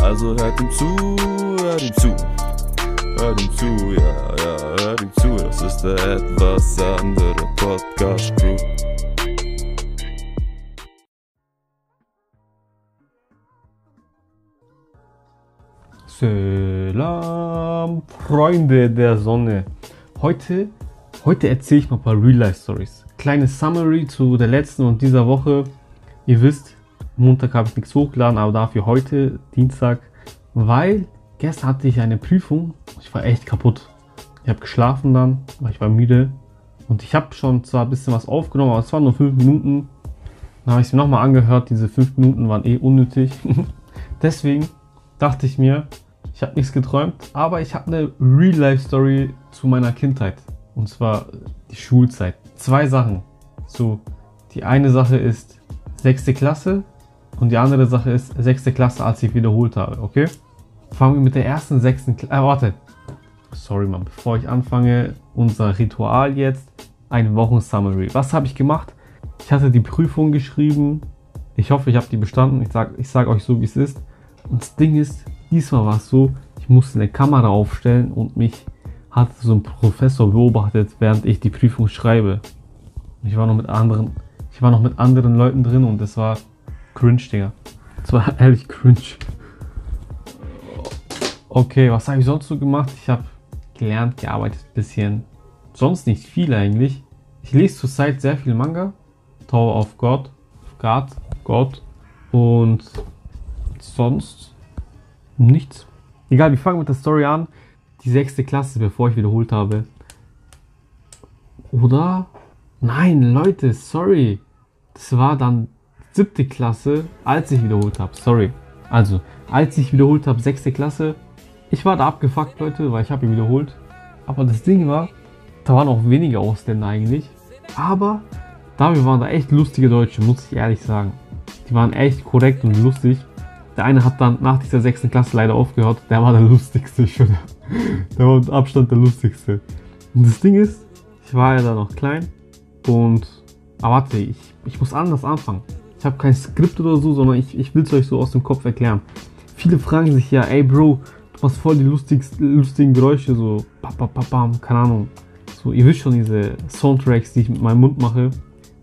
Also hört ihm zu, hört ihm zu. Hört ihm zu, ja, ja, hört ihm zu. Das ist der etwas andere Podcast Crew. Salam, Freunde der Sonne. Heute, heute erzähle ich mal ein paar Real-Life-Stories. Kleine Summary zu der letzten und dieser Woche. Ihr wisst, Montag habe ich nichts hochgeladen, aber dafür heute, Dienstag, weil gestern hatte ich eine Prüfung. Ich war echt kaputt. Ich habe geschlafen dann, weil ich war müde. Und ich habe schon zwar ein bisschen was aufgenommen, aber es waren nur 5 Minuten. Dann habe ich es mir nochmal angehört. Diese 5 Minuten waren eh unnötig. Deswegen dachte ich mir, ich habe nichts geträumt, aber ich habe eine Real-Life-Story zu meiner Kindheit. Und zwar die Schulzeit. Zwei Sachen. So, die eine Sache ist sechste Klasse und die andere Sache ist sechste Klasse, als ich wiederholt habe, okay? Fangen wir mit der ersten sechsten Klasse. Äh, warte. Sorry, Mann. Bevor ich anfange, unser Ritual jetzt. Eine Wochen-Summary. Was habe ich gemacht? Ich hatte die Prüfung geschrieben. Ich hoffe, ich habe die bestanden. Ich sage ich sag euch so, wie es ist. Und das Ding ist, diesmal war es so, ich musste eine Kamera aufstellen und mich hat so ein Professor beobachtet, während ich die Prüfung schreibe. Ich war noch mit anderen, ich war noch mit anderen Leuten drin und es war cringe, Digga. Es war ehrlich cringe. Okay, was habe ich sonst so gemacht? Ich habe gelernt, gearbeitet ein bisschen. Sonst nicht viel eigentlich. Ich lese zurzeit sehr viel Manga. Tower of God, God, God und sonst nichts. Egal, wir fangen mit der Story an. Die sechste Klasse, bevor ich wiederholt habe. Oder? Nein, Leute, sorry. Das war dann siebte Klasse, als ich wiederholt habe. Sorry. Also, als ich wiederholt habe, sechste Klasse. Ich war da abgefuckt, Leute, weil ich habe ihn wiederholt. Aber das Ding war, da waren auch wenige Ausländer eigentlich. Aber dafür waren da echt lustige Deutsche, muss ich ehrlich sagen. Die waren echt korrekt und lustig. Der eine hat dann nach dieser sechsten Klasse leider aufgehört. Der war der lustigste schon. Der war mit Abstand der lustigste. Und das Ding ist, ich war ja da noch klein. Und, aber warte, ich, ich muss anders anfangen. Ich habe kein Skript oder so, sondern ich, ich will es euch so aus dem Kopf erklären. Viele fragen sich ja, ey Bro, du machst voll die lustigen Geräusche, so papapapam, keine Ahnung. So, ihr wisst schon diese Soundtracks, die ich mit meinem Mund mache.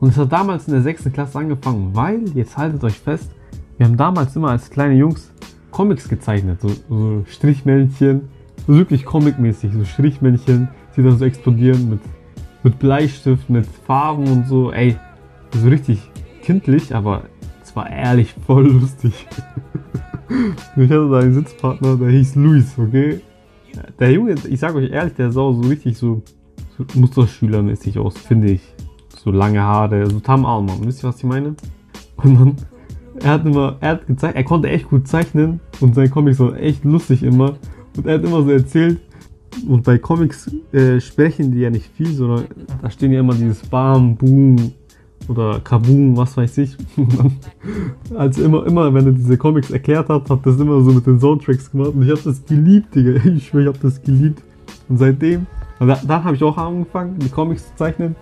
Und es hat damals in der sechsten Klasse angefangen, weil, jetzt haltet euch fest, wir haben damals immer als kleine Jungs Comics gezeichnet, so, so Strichmännchen, so wirklich comicmäßig, so Strichmännchen, die dann so explodieren mit, mit Bleistift, mit Farben und so, ey, so richtig kindlich, aber es war ehrlich voll lustig. ich hatte da einen Sitzpartner, der hieß Luis, okay? Der Junge, ich sag euch ehrlich, der sah so richtig so, so Musterschülermäßig aus, finde ich. So lange Haare, so Tam Alman, wisst ihr, was ich meine? Und dann er hat immer, er hat gezeigt, er konnte echt gut zeichnen und sein Comics war echt lustig immer. Und er hat immer so erzählt, und bei Comics äh, sprechen die ja nicht viel, sondern da stehen ja immer dieses Bam, Boom oder Kaboom, was weiß ich. also immer, immer, wenn er diese Comics erklärt hat, hat das immer so mit den Soundtracks gemacht und ich habe das geliebt, Digga. Ich schwöre, ich habe das geliebt. Und seitdem, und da, dann habe ich auch angefangen, die Comics zu zeichnen.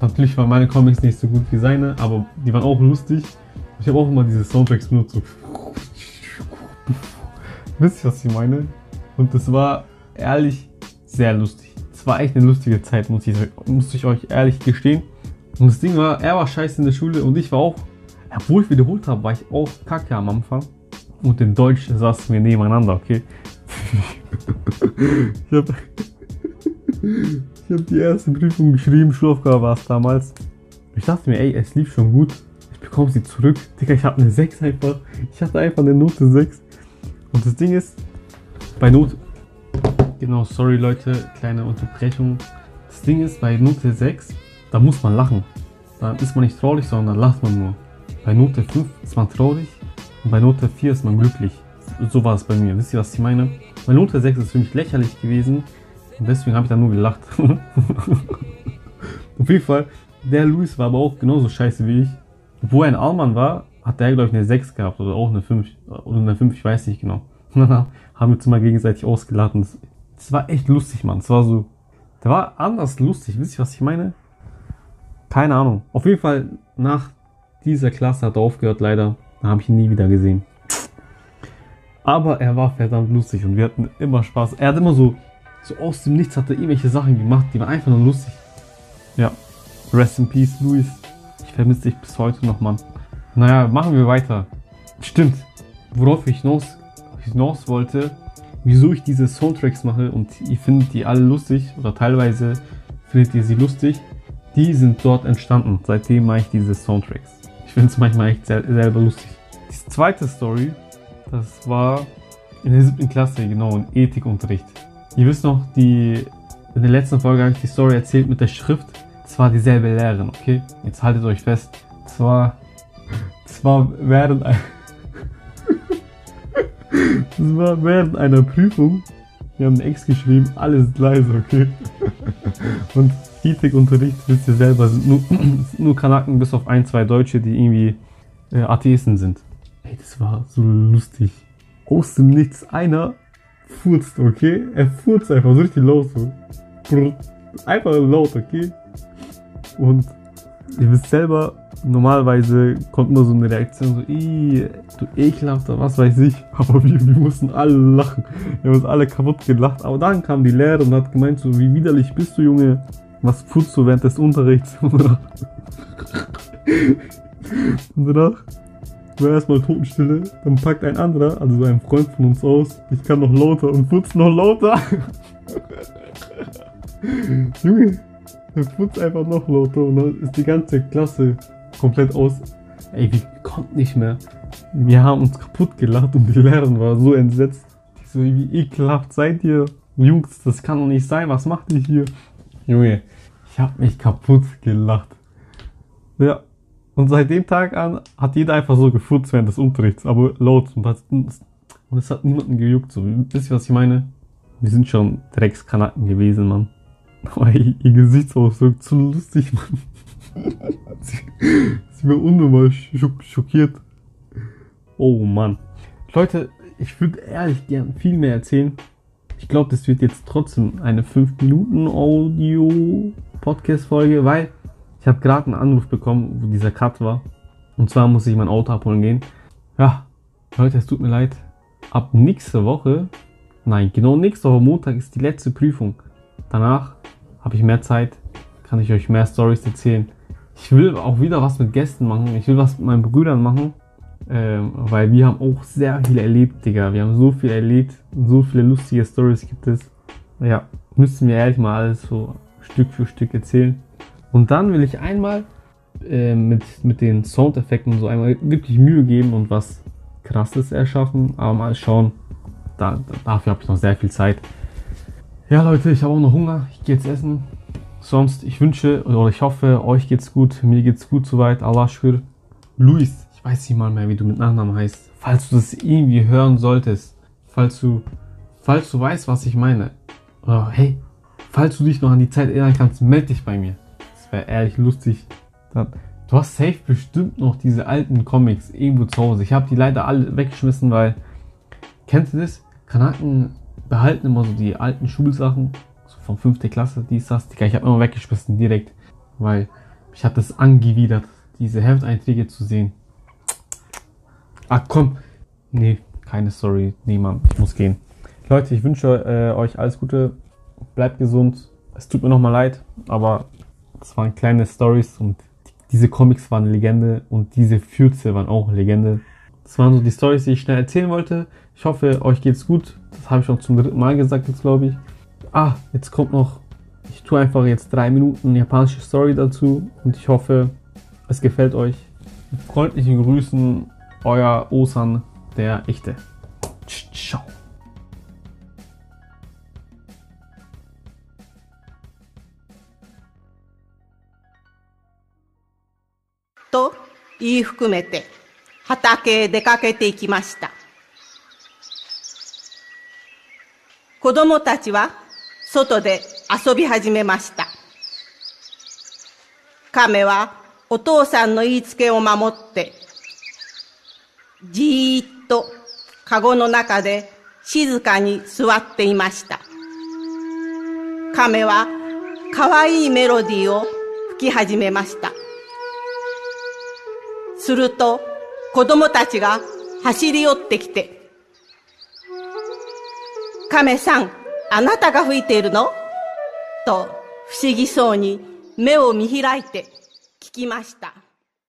Natürlich waren meine Comics nicht so gut wie seine, aber die waren auch lustig. Ich habe auch immer diese Soundtracks benutzt. So. Wisst ihr, was ich meine? Und das war ehrlich sehr lustig. Es war echt eine lustige Zeit, muss ich, muss ich euch ehrlich gestehen. Und das Ding war, er war scheiße in der Schule und ich war auch, obwohl ich wiederholt habe, war ich auch kacke am Anfang. Und in Deutsch saßen wir nebeneinander, okay? ich habe ich hab die erste Prüfung geschrieben, Schulaufgabe war es damals. Ich dachte mir, ey, es lief schon gut bekomme sie zurück. Digga, ich habe eine 6 einfach. Ich hatte einfach eine Note 6. Und das Ding ist, bei Note. Genau, sorry Leute, kleine Unterbrechung. Das Ding ist, bei Note 6, da muss man lachen. Da ist man nicht traurig, sondern lacht man nur. Bei Note 5 ist man traurig und bei Note 4 ist man glücklich. so war es bei mir. Wisst ihr, was ich meine? Meine Note 6 ist für mich lächerlich gewesen und deswegen habe ich dann nur gelacht. Auf jeden Fall, der Luis war aber auch genauso scheiße wie ich. Wo er ein Allmann war, hat der, glaube ich, eine 6 gehabt oder auch eine 5. Oder eine 5, ich weiß nicht genau. haben wir uns mal gegenseitig ausgeladen. Das war echt lustig, Mann. Es war so, der war anders lustig. Wisst ihr, was ich meine? Keine Ahnung. Auf jeden Fall, nach dieser Klasse hat er aufgehört, leider. Da habe ich ihn nie wieder gesehen. Aber er war verdammt lustig und wir hatten immer Spaß. Er hat immer so, so aus dem Nichts hat er irgendwelche Sachen gemacht, die waren einfach nur lustig. Ja. Rest in Peace, Luis. Ich vermisse dich bis heute noch, Mann. Naja, machen wir weiter. Stimmt. Worauf ich hinaus, hinaus wollte, wieso ich diese Soundtracks mache und ihr findet die alle lustig oder teilweise findet ihr sie lustig, die sind dort entstanden. Seitdem mache ich diese Soundtracks. Ich finde es manchmal echt sel selber lustig. Die zweite Story, das war in der siebten Klasse, genau, in Ethikunterricht. Ihr wisst noch, die, in der letzten Folge habe ich die Story erzählt mit der Schrift. Das war dieselbe Lehrerin, okay? Jetzt haltet euch fest. Das war, das war während, das war während einer Prüfung. Wir haben ein Ex geschrieben, alles leise, okay? Und Ethikunterricht, wisst ihr selber, sind nur, nur Kanaken bis auf ein, zwei Deutsche, die irgendwie äh, Atheisten sind. Ey, das war so lustig. Aus dem Nichts einer furzt, okay? Er furzt einfach so richtig laut so. Einfach laut, okay? Und ihr wisst selber, normalerweise kommt nur so eine Reaktion so, Ih, du ekelhafter, was weiß ich. Aber wir, wir mussten alle lachen. Wir haben uns alle kaputt gelacht. Aber dann kam die Lehrerin und hat gemeint so, wie widerlich bist du, Junge? Was putzt du während des Unterrichts? Und danach, und danach war erstmal Totenstille. Dann packt ein anderer, also ein Freund von uns aus, ich kann noch lauter und putzt noch lauter. Junge, er putzt einfach noch lauter und dann ist die ganze Klasse komplett aus. Ey, wir konnten nicht mehr. Wir haben uns kaputt gelacht und die Lehrerin war so entsetzt. Die so, wie ekelhaft seid ihr? Jungs, das kann doch nicht sein. Was macht ihr hier? Junge, ich hab mich kaputt gelacht. Ja. Und seit dem Tag an hat jeder einfach so gefurzt während des Unterrichts, aber laut und hat, und es hat niemanden gejuckt. So, wisst ihr, was ich meine? Wir sind schon Dreckskanaken gewesen, Mann. Aber ihr Gesichtsausdruck zu lustig, Mann. sie war unnormal schock, schockiert. Oh Mann. Leute, ich würde ehrlich gern viel mehr erzählen. Ich glaube, das wird jetzt trotzdem eine 5 Minuten Audio Podcast Folge, weil ich habe gerade einen Anruf bekommen, wo dieser Cut war. Und zwar muss ich mein Auto abholen gehen. Ja, Leute, es tut mir leid. Ab nächste Woche, nein, genau nächste Woche Montag ist die letzte Prüfung. Danach habe ich mehr Zeit, kann ich euch mehr Stories erzählen. Ich will auch wieder was mit Gästen machen. Ich will was mit meinen Brüdern machen. Ähm, weil wir haben auch sehr viel erlebt, Digga. Wir haben so viel erlebt. So viele lustige Stories gibt es. Ja, müssen wir ehrlich mal alles so Stück für Stück erzählen. Und dann will ich einmal äh, mit, mit den Soundeffekten so einmal wirklich Mühe geben und was krasses erschaffen. Aber mal schauen. Da, dafür habe ich noch sehr viel Zeit. Ja, Leute, ich habe auch noch Hunger. Ich gehe jetzt essen. Sonst, ich wünsche oder ich hoffe, euch geht's gut. Mir geht's gut soweit. Allah schwör. Luis, ich weiß nicht mal mehr, wie du mit Nachnamen heißt. Falls du das irgendwie hören solltest. Falls du, falls du weißt, was ich meine. Oder hey, falls du dich noch an die Zeit erinnern kannst, melde dich bei mir. Das wäre ehrlich lustig. Du hast safe bestimmt noch diese alten Comics irgendwo zu Hause. Ich habe die leider alle weggeschmissen, weil, kennst du das? Kanaken behalten immer so die alten Schulsachen, so von 5. Klasse, dies, das. Ich habe immer weggeschmissen direkt, weil mich hat das angewidert, diese Hefteinträge zu sehen. Ach komm, nee, keine Story, nee Mann, ich muss gehen. Leute, ich wünsche äh, euch alles Gute, bleibt gesund. Es tut mir nochmal leid, aber es waren kleine Stories und diese Comics waren Legende und diese Fürze waren auch Legende. Das waren so die Stories, die ich schnell erzählen wollte. Ich hoffe, euch geht's gut. Das habe ich schon zum dritten Mal gesagt jetzt, glaube ich Ah, jetzt kommt noch, ich tue einfach jetzt drei Minuten japanische Story dazu und ich hoffe, es gefällt euch. Mit freundlichen Grüßen, euer Osan, der Echte. Ciao. と言い含めて畑へ出かけていきました 子供たちは 外で遊び始めました。亀はお父さんの言いつけを守って、じーっとカゴの中で静かに座っていました。亀は可愛いメロディーを吹き始めました。すると子供たちが走り寄ってきて、亀さん、あなたが吹いているの？と不思議そうに目を見開いて聞きました。